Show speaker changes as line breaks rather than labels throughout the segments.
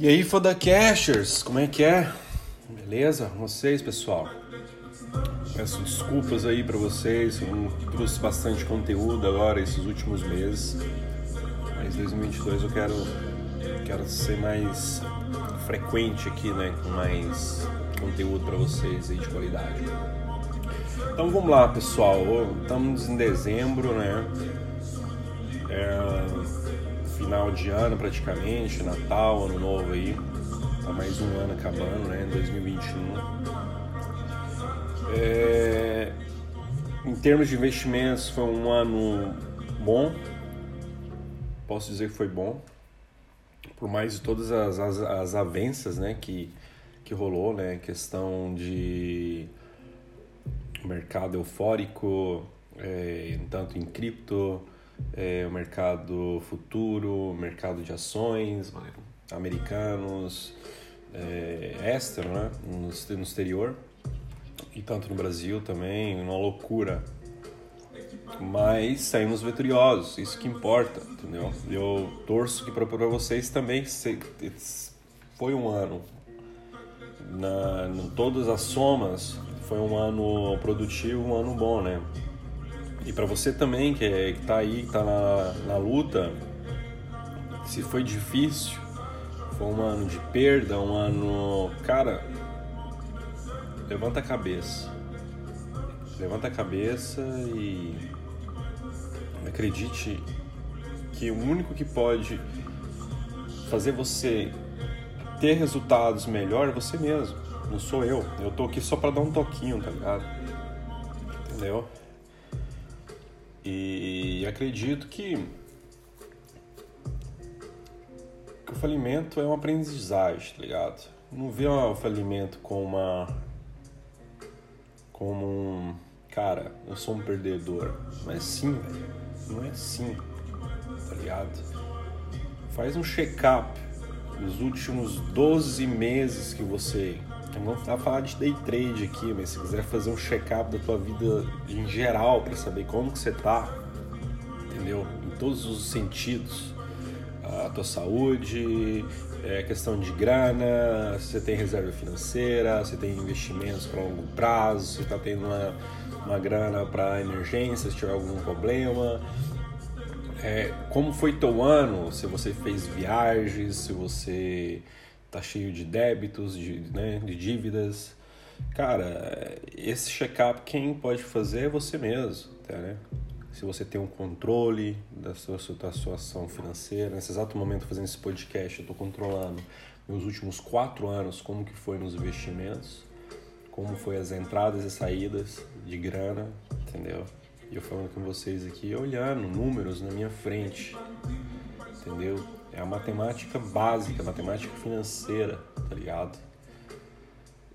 E aí, foda cashers, como é que é? Beleza? Vocês, pessoal? Peço desculpas aí para vocês, eu trouxe bastante conteúdo agora esses últimos meses, mas 2022 eu quero, quero ser mais frequente aqui, né, com mais conteúdo para vocês aí de qualidade. Então vamos lá, pessoal, estamos em dezembro, né? É final de ano praticamente, Natal, Ano Novo aí. Tá mais um ano acabando, né? 2021. É... Em termos de investimentos, foi um ano bom. Posso dizer que foi bom. Por mais de todas as, as, as avanças né, que, que rolou, né? Questão de mercado eufórico, é, tanto em cripto, é, o mercado futuro, mercado de ações americanos, é, extra, né? no, no exterior, e tanto no Brasil também, uma loucura. Mas saímos vitoriosos, isso que importa, entendeu? Eu torço que para vocês também foi um ano, na, em todas as somas, foi um ano produtivo, um ano bom, né? E para você também, que, é, que tá aí, que tá na, na luta, se foi difícil, foi um ano de perda, um ano. Cara, levanta a cabeça. Levanta a cabeça e acredite que o único que pode fazer você ter resultados melhor é você mesmo. Não sou eu. Eu tô aqui só para dar um toquinho, tá ligado? Entendeu? E acredito que, que o falimento é uma aprendizagem, tá ligado? Não vê o falimento como uma. como um. Cara, eu sou um perdedor. Não é assim, velho. Não é assim, tá ligado? Faz um check-up dos últimos 12 meses que você não vamos falar de day trade aqui, mas se quiser fazer um check-up da tua vida em geral para saber como que você tá, entendeu? Em todos os sentidos, a tua saúde, é questão de grana, se você tem reserva financeira, se tem investimentos para longo prazo, se está tendo uma, uma grana para emergência, se tiver algum problema. É, como foi teu ano, se você fez viagens, se você tá cheio de débitos, de, né, de dívidas. Cara, esse check-up quem pode fazer é você mesmo, tá, né? Se você tem um controle da sua, da sua situação financeira, nesse exato momento fazendo esse podcast, eu estou controlando meus últimos quatro anos, como que foi nos investimentos, como foi as entradas e saídas de grana, entendeu? E eu falando com vocês aqui, olhando números na minha frente, entendeu? É a matemática básica, a matemática financeira, tá ligado?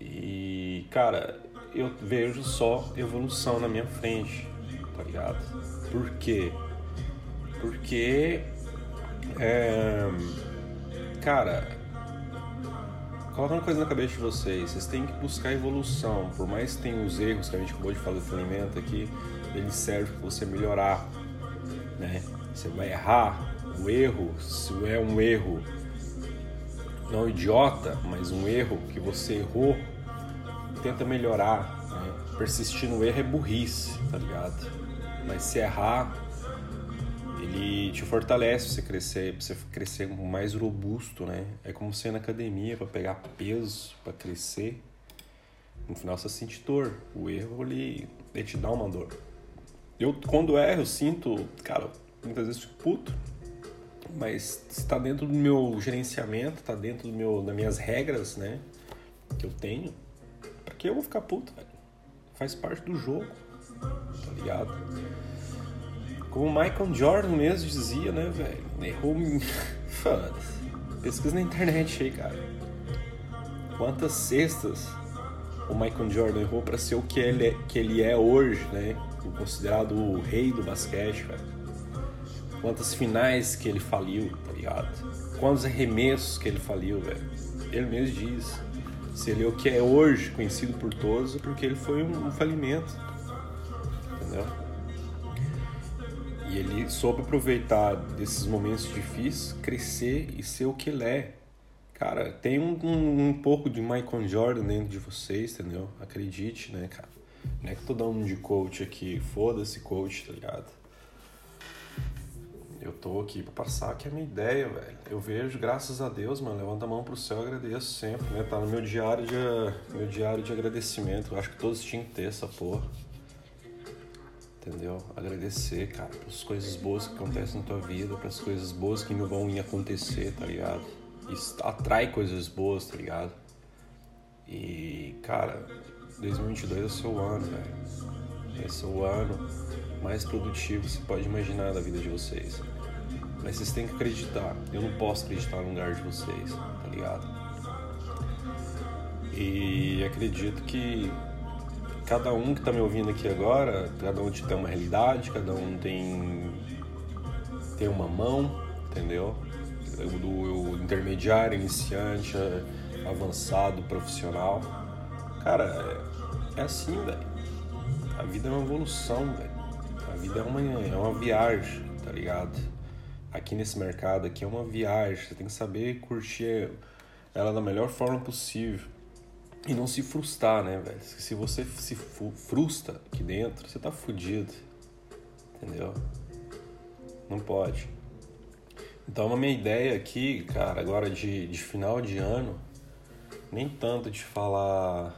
E, cara, eu vejo só evolução na minha frente, tá ligado? Por quê? Porque, é, cara, coloca uma coisa na cabeça de vocês, vocês têm que buscar evolução, por mais que tenham os erros que a gente acabou de falar do falimento aqui, eles servem para você melhorar, né? Você vai errar, o erro, se é um erro não idiota, mas um erro que você errou, tenta melhorar. Né? Persistir no erro é burrice, tá ligado? Mas se errar, ele te fortalece você crescer, pra você crescer mais robusto, né? É como você ir na academia para pegar peso, para crescer. No final você sente dor. O erro ele, ele te dá uma dor. Eu quando erro, eu sinto, cara, muitas vezes fico puto mas está dentro do meu gerenciamento, está dentro do meu, das minhas regras, né? Que eu tenho. Porque eu vou ficar puto, velho. Faz parte do jogo, tá ligado? Como o Michael Jordan mesmo dizia, né, velho? Errou. Foda-se. Pesquisa na internet aí, cara. Quantas cestas o Michael Jordan errou para ser o que ele, é, que ele é hoje, né? Considerado o rei do basquete, velho Quantas finais que ele faliu, tá ligado? Quantos arremessos que ele faliu, velho. Ele mesmo diz. Se ele é o que é hoje conhecido por todos, é porque ele foi um, um falimento. Entendeu? E ele soube aproveitar desses momentos difíceis, crescer e ser o que ele é. Cara, tem um, um, um, pouco de Michael Jordan dentro de vocês, entendeu? Acredite, né, cara? Não é que tô dando de coach aqui, foda-se coach, tá ligado? Eu tô aqui pra passar aqui a minha ideia, velho. Eu vejo, graças a Deus, mano, levanta a mão pro céu e agradeço sempre, né? Tá no meu diário de, meu diário de agradecimento. Eu acho que todos tinham que ter essa porra. Entendeu? Agradecer, cara, pelas coisas boas que acontecem na tua vida, pelas coisas boas que não vão acontecer, tá ligado? Isso atrai coisas boas, tá ligado? E, cara, 2022 é o seu ano, velho. Esse é o ano mais produtivo que você pode imaginar da vida de vocês. Mas vocês têm que acreditar. Eu não posso acreditar no lugar de vocês, tá ligado? E acredito que cada um que tá me ouvindo aqui agora, cada um tem uma realidade, cada um tem tem uma mão, entendeu? Do intermediário, iniciante, avançado, profissional. Cara, é, é assim, velho. A vida é uma evolução, velho. A vida é uma, é uma viagem, tá ligado? Aqui nesse mercado aqui é uma viagem. Você tem que saber curtir ela da melhor forma possível. E não se frustrar, né, velho? Se você se frustra aqui dentro, você tá fudido. Entendeu? Não pode. Então a minha ideia aqui, cara, agora de, de final de ano, nem tanto de falar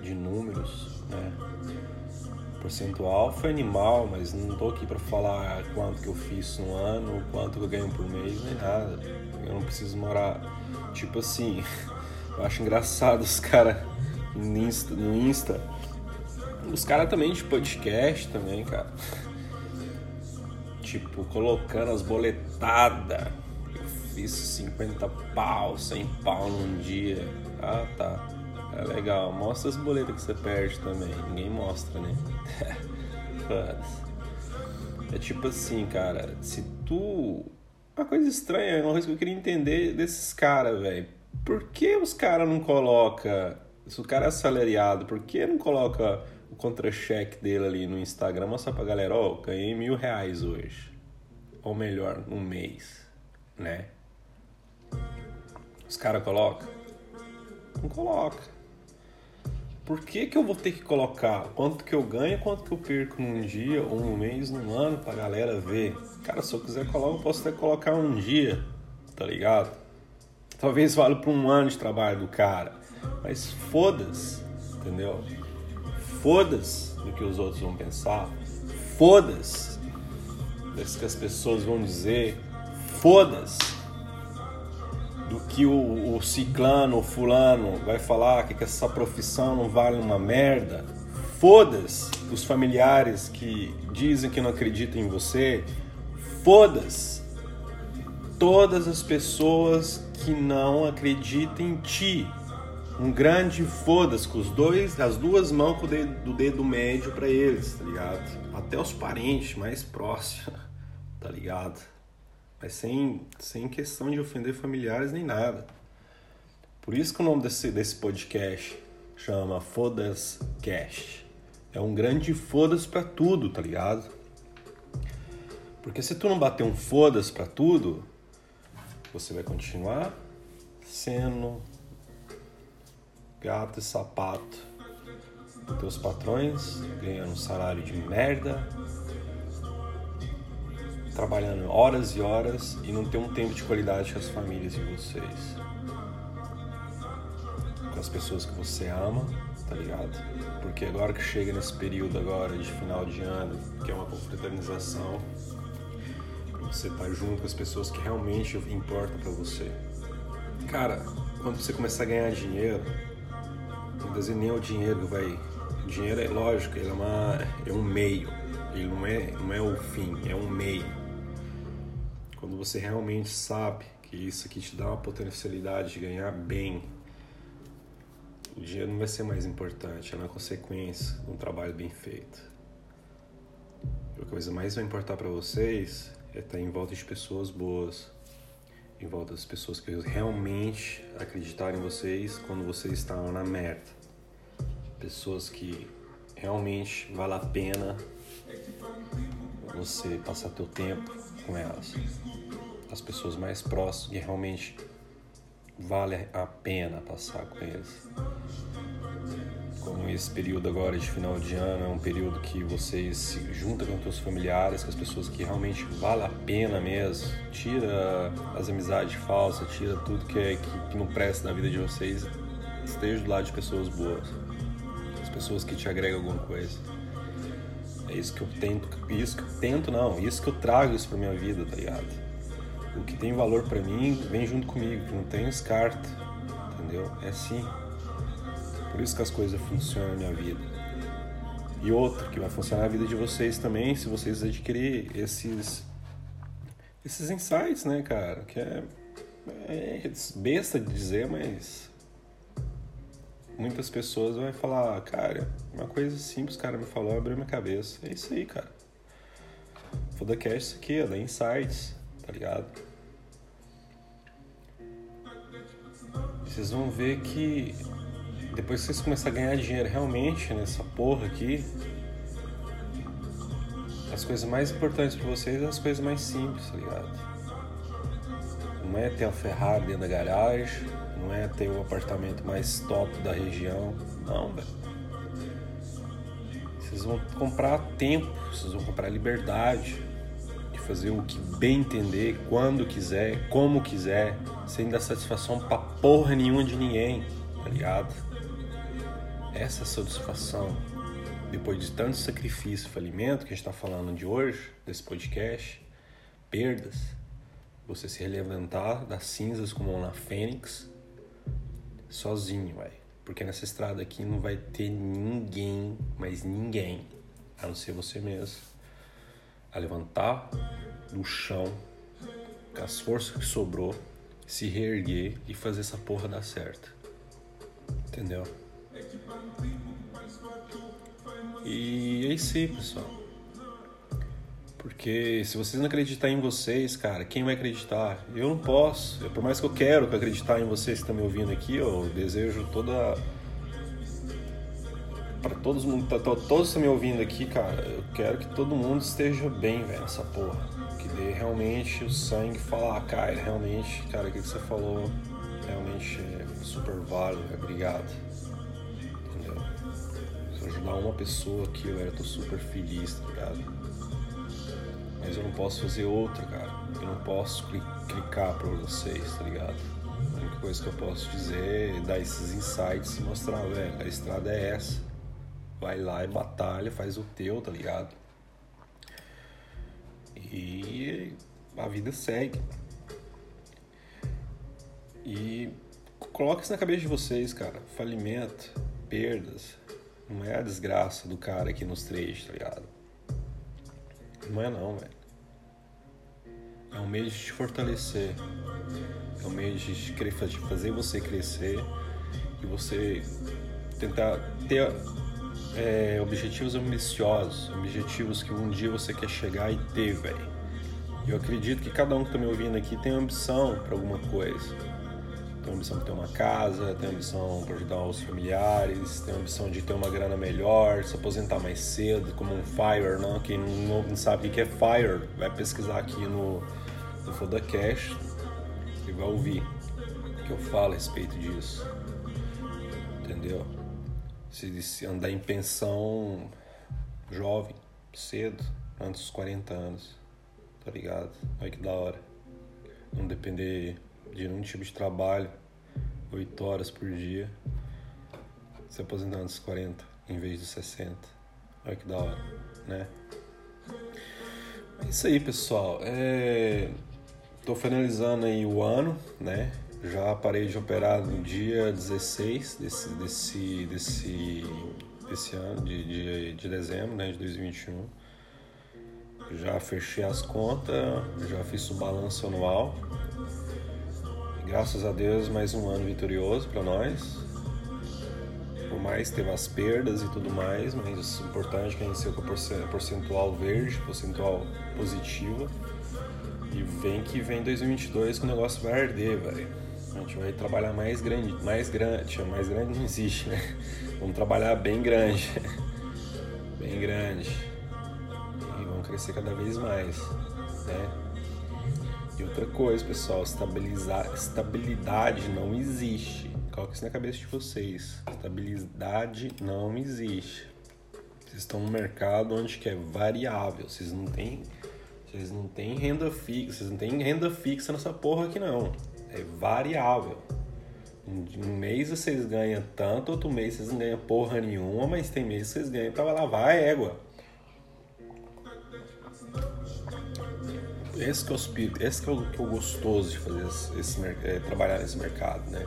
de números, né? Percentual foi animal, mas não tô aqui para falar quanto que eu fiz no ano, quanto que eu ganho por mês, nem nada. Eu não preciso morar. Tipo assim, eu acho engraçado os caras no Insta, no Insta. Os caras também de podcast também, cara. Tipo, colocando as boletadas. Eu fiz 50 pau, 100 pau num dia. Ah, tá. É legal. Mostra as boletas que você perde também. Ninguém mostra, né? é tipo assim, cara. Se tu. Uma coisa estranha, uma coisa que eu queria entender desses caras, velho. Por que os caras não coloca Se o cara é assalariado, por que não coloca o contra-cheque dele ali no Instagram? Mostra pra galera, ó, oh, ganhei mil reais hoje. Ou melhor, um mês, né? Os caras colocam? Não coloca por que, que eu vou ter que colocar quanto que eu ganho, quanto que eu perco num dia, ou num mês, num ano, pra galera ver? Cara, se eu quiser colocar, eu posso até colocar um dia, tá ligado? Talvez valha pra um ano de trabalho do cara, mas foda-se, entendeu? Foda-se do que os outros vão pensar, foda-se do que as pessoas vão dizer, foda-se do que o, o ciclano, o fulano vai falar que, que essa profissão não vale uma merda. Foda-se os familiares que dizem que não acreditam em você. Foda-se todas as pessoas que não acreditam em ti. Um grande foda-se com os dois, as duas mãos com o dedo, do dedo médio para eles, tá ligado? Até os parentes mais próximos, tá ligado? Mas sem, sem questão de ofender familiares nem nada. Por isso que o nome desse, desse podcast chama Fodas Cash. É um grande fodas para tudo, tá ligado? Porque se tu não bater um fodas para tudo, você vai continuar sendo gato e sapato teus patrões, ganhando um salário de merda, trabalhando horas e horas e não ter um tempo de qualidade com as famílias de vocês. Com as pessoas que você ama, tá ligado? Porque agora que chega nesse período agora de final de ano, que é uma confraternização, você tá junto com as pessoas que realmente importam para você. Cara, quando você começar a ganhar dinheiro, não vezes nem é o dinheiro vai. O dinheiro é lógico, ele é, uma, é um meio. Ele não é, não é o fim, é um meio quando você realmente sabe que isso aqui te dá uma potencialidade de ganhar bem, o dinheiro não vai ser mais importante, é uma consequência de um trabalho bem feito. A coisa mais vai importar para vocês é estar em volta de pessoas boas, em volta das pessoas que realmente acreditarem em vocês quando vocês estão na merda. Pessoas que realmente vale a pena você passar teu tempo com elas. As pessoas mais próximas que realmente vale a pena passar com eles. Como esse período agora de final de ano é um período que vocês se juntam com os familiares, com as pessoas que realmente vale a pena mesmo. Tira as amizades falsas, tira tudo que, é, que, que não presta na vida de vocês. Esteja do lado de pessoas boas, as pessoas que te agregam alguma coisa. É isso que eu tento, isso que eu tento não, isso que eu trago isso pra minha vida, tá ligado? O que tem valor para mim vem junto comigo, que não tem descarta, entendeu? É assim. Por isso que as coisas funcionam na minha vida. E outro que vai funcionar na vida de vocês também, se vocês adquirirem esses esses insights, né, cara? Que é, é besta de dizer, mas muitas pessoas vão falar, cara, uma coisa simples cara me falou, abriu minha cabeça. É isso aí, cara. Fodacast isso aqui, é da Insights, tá ligado? Vocês vão ver que depois que vocês começarem a ganhar dinheiro realmente nessa porra aqui, as coisas mais importantes para vocês são as coisas mais simples, tá ligado? Não é ter a Ferrari dentro da garagem, não é ter o apartamento mais top da região, não, velho. Vocês vão comprar tempo, vocês vão comprar liberdade de fazer o que bem entender, quando quiser, como quiser, sem dar satisfação pra porra nenhuma de ninguém, tá ligado? Essa satisfação, depois de tanto sacrifício e falimento que a gente está falando de hoje, desse podcast, perdas, você se relevantar das cinzas como uma fênix, sozinho, vai. Porque nessa estrada aqui não vai ter ninguém, mas ninguém, a não ser você mesmo, a levantar do chão, com as forças que sobrou, se reerguer e fazer essa porra dar certo. Entendeu? E é isso aí, pessoal. Porque se vocês não acreditarem em vocês, cara, quem vai acreditar? Eu não posso. Eu, por mais que eu quero acreditar em vocês que estão me ouvindo aqui, eu desejo toda. Para todos, todos que estão me ouvindo aqui, cara, eu quero que todo mundo esteja bem, velho, nessa porra. Que dê realmente o sangue falar, ah, cara, realmente, cara, o que você falou realmente é super válido, obrigado ajudar uma pessoa aqui, velho, eu tô super feliz, tá ligado? Mas eu não posso fazer outra, cara. Eu não posso clicar pra vocês, tá ligado? A única coisa que eu posso dizer é dar esses insights e mostrar, velho, a estrada é essa. Vai lá e batalha, faz o teu, tá ligado? E a vida segue. E coloque isso na cabeça de vocês, cara. Falimento, perdas, não é a desgraça do cara que nos três, tá ligado? Não é não, velho. É um meio de te fortalecer. É um meio de fazer você crescer e você tentar ter é, objetivos ambiciosos, objetivos que um dia você quer chegar e ter, velho. Eu acredito que cada um que tá me ouvindo aqui tem ambição para alguma coisa tem a ambição de ter uma casa, tem a ambição de ajudar os familiares, tem a ambição de ter uma grana melhor, se aposentar mais cedo, como um FIRE, não? Quem não sabe o que é FIRE, vai pesquisar aqui no, no Foda Cash e vai ouvir o que eu falo a respeito disso. Entendeu? Se, se andar em pensão jovem, cedo, antes dos 40 anos, tá ligado? Olha que da hora. Não depender de nenhum tipo de trabalho, 8 horas por dia, se aposentando dos 40 em vez de 60. Olha que da hora, né? É isso aí, pessoal. É... Tô finalizando aí o ano, né? Já parei de operar no dia 16 desse, desse, desse, desse ano, de, de, de dezembro né, de 2021. Já fechei as contas, já fiz o balanço anual Graças a Deus, mais um ano vitorioso para nós. Por mais teve as perdas e tudo mais, mas o importante é que a gente saiu com a percentual verde, percentual positiva. E vem que vem 2022 que o negócio vai arder, velho. A gente vai trabalhar mais grande, mais grande, mais grande não existe, né? Vamos trabalhar bem grande, bem grande. E vamos crescer cada vez mais, né? E outra coisa, pessoal, estabilizar, estabilidade não existe. Coloque isso na cabeça de vocês. Estabilidade não existe. Vocês estão num mercado onde que é variável. Vocês não têm, vocês não têm renda fixa. Vocês não têm renda fixa nessa porra aqui não. É variável. Um mês vocês ganham tanto, outro mês vocês não ganham porra nenhuma, mas tem mês que vocês ganham para lavar a égua. Esse que é o esse que é o, que o gostoso de fazer esse, esse é, trabalhar nesse mercado, né?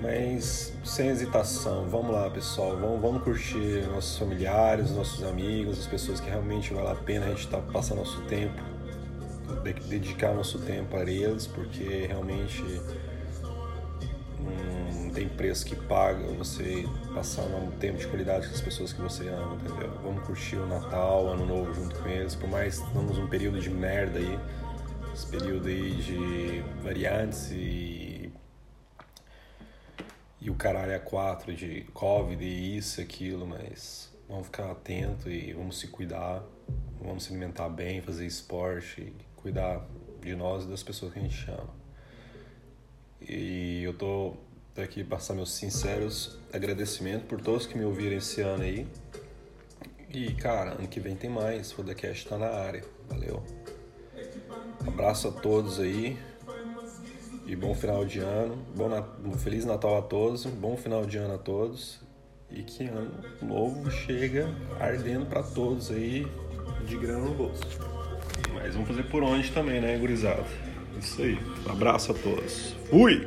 Mas sem hesitação, vamos lá pessoal, vamos, vamos curtir nossos familiares, nossos amigos, as pessoas que realmente vale a pena a gente tá passando nosso tempo, dedicar nosso tempo a eles, porque realmente não tem preço que paga você passar um tempo de qualidade com as pessoas que você ama, entendeu? Vamos curtir o Natal, Ano Novo junto com eles, por mais que estamos um período de merda aí, esse período aí de variantes e e o caralho a quatro de Covid e isso e aquilo, mas vamos ficar atento e vamos se cuidar, vamos se alimentar bem, fazer esporte, cuidar de nós e das pessoas que a gente ama. E eu tô aqui passar meus sinceros agradecimentos por todos que me ouviram esse ano aí. E, cara, ano que vem tem mais. Fodacast tá na área. Valeu. Abraço a todos aí. E bom final de ano. Bom Nat... Feliz Natal a todos. Bom final de ano a todos. E que ano novo chega ardendo para todos aí de grana no bolso. Mas vamos fazer por onde também, né, gurizada? Isso aí. Abraço a todos. Fui!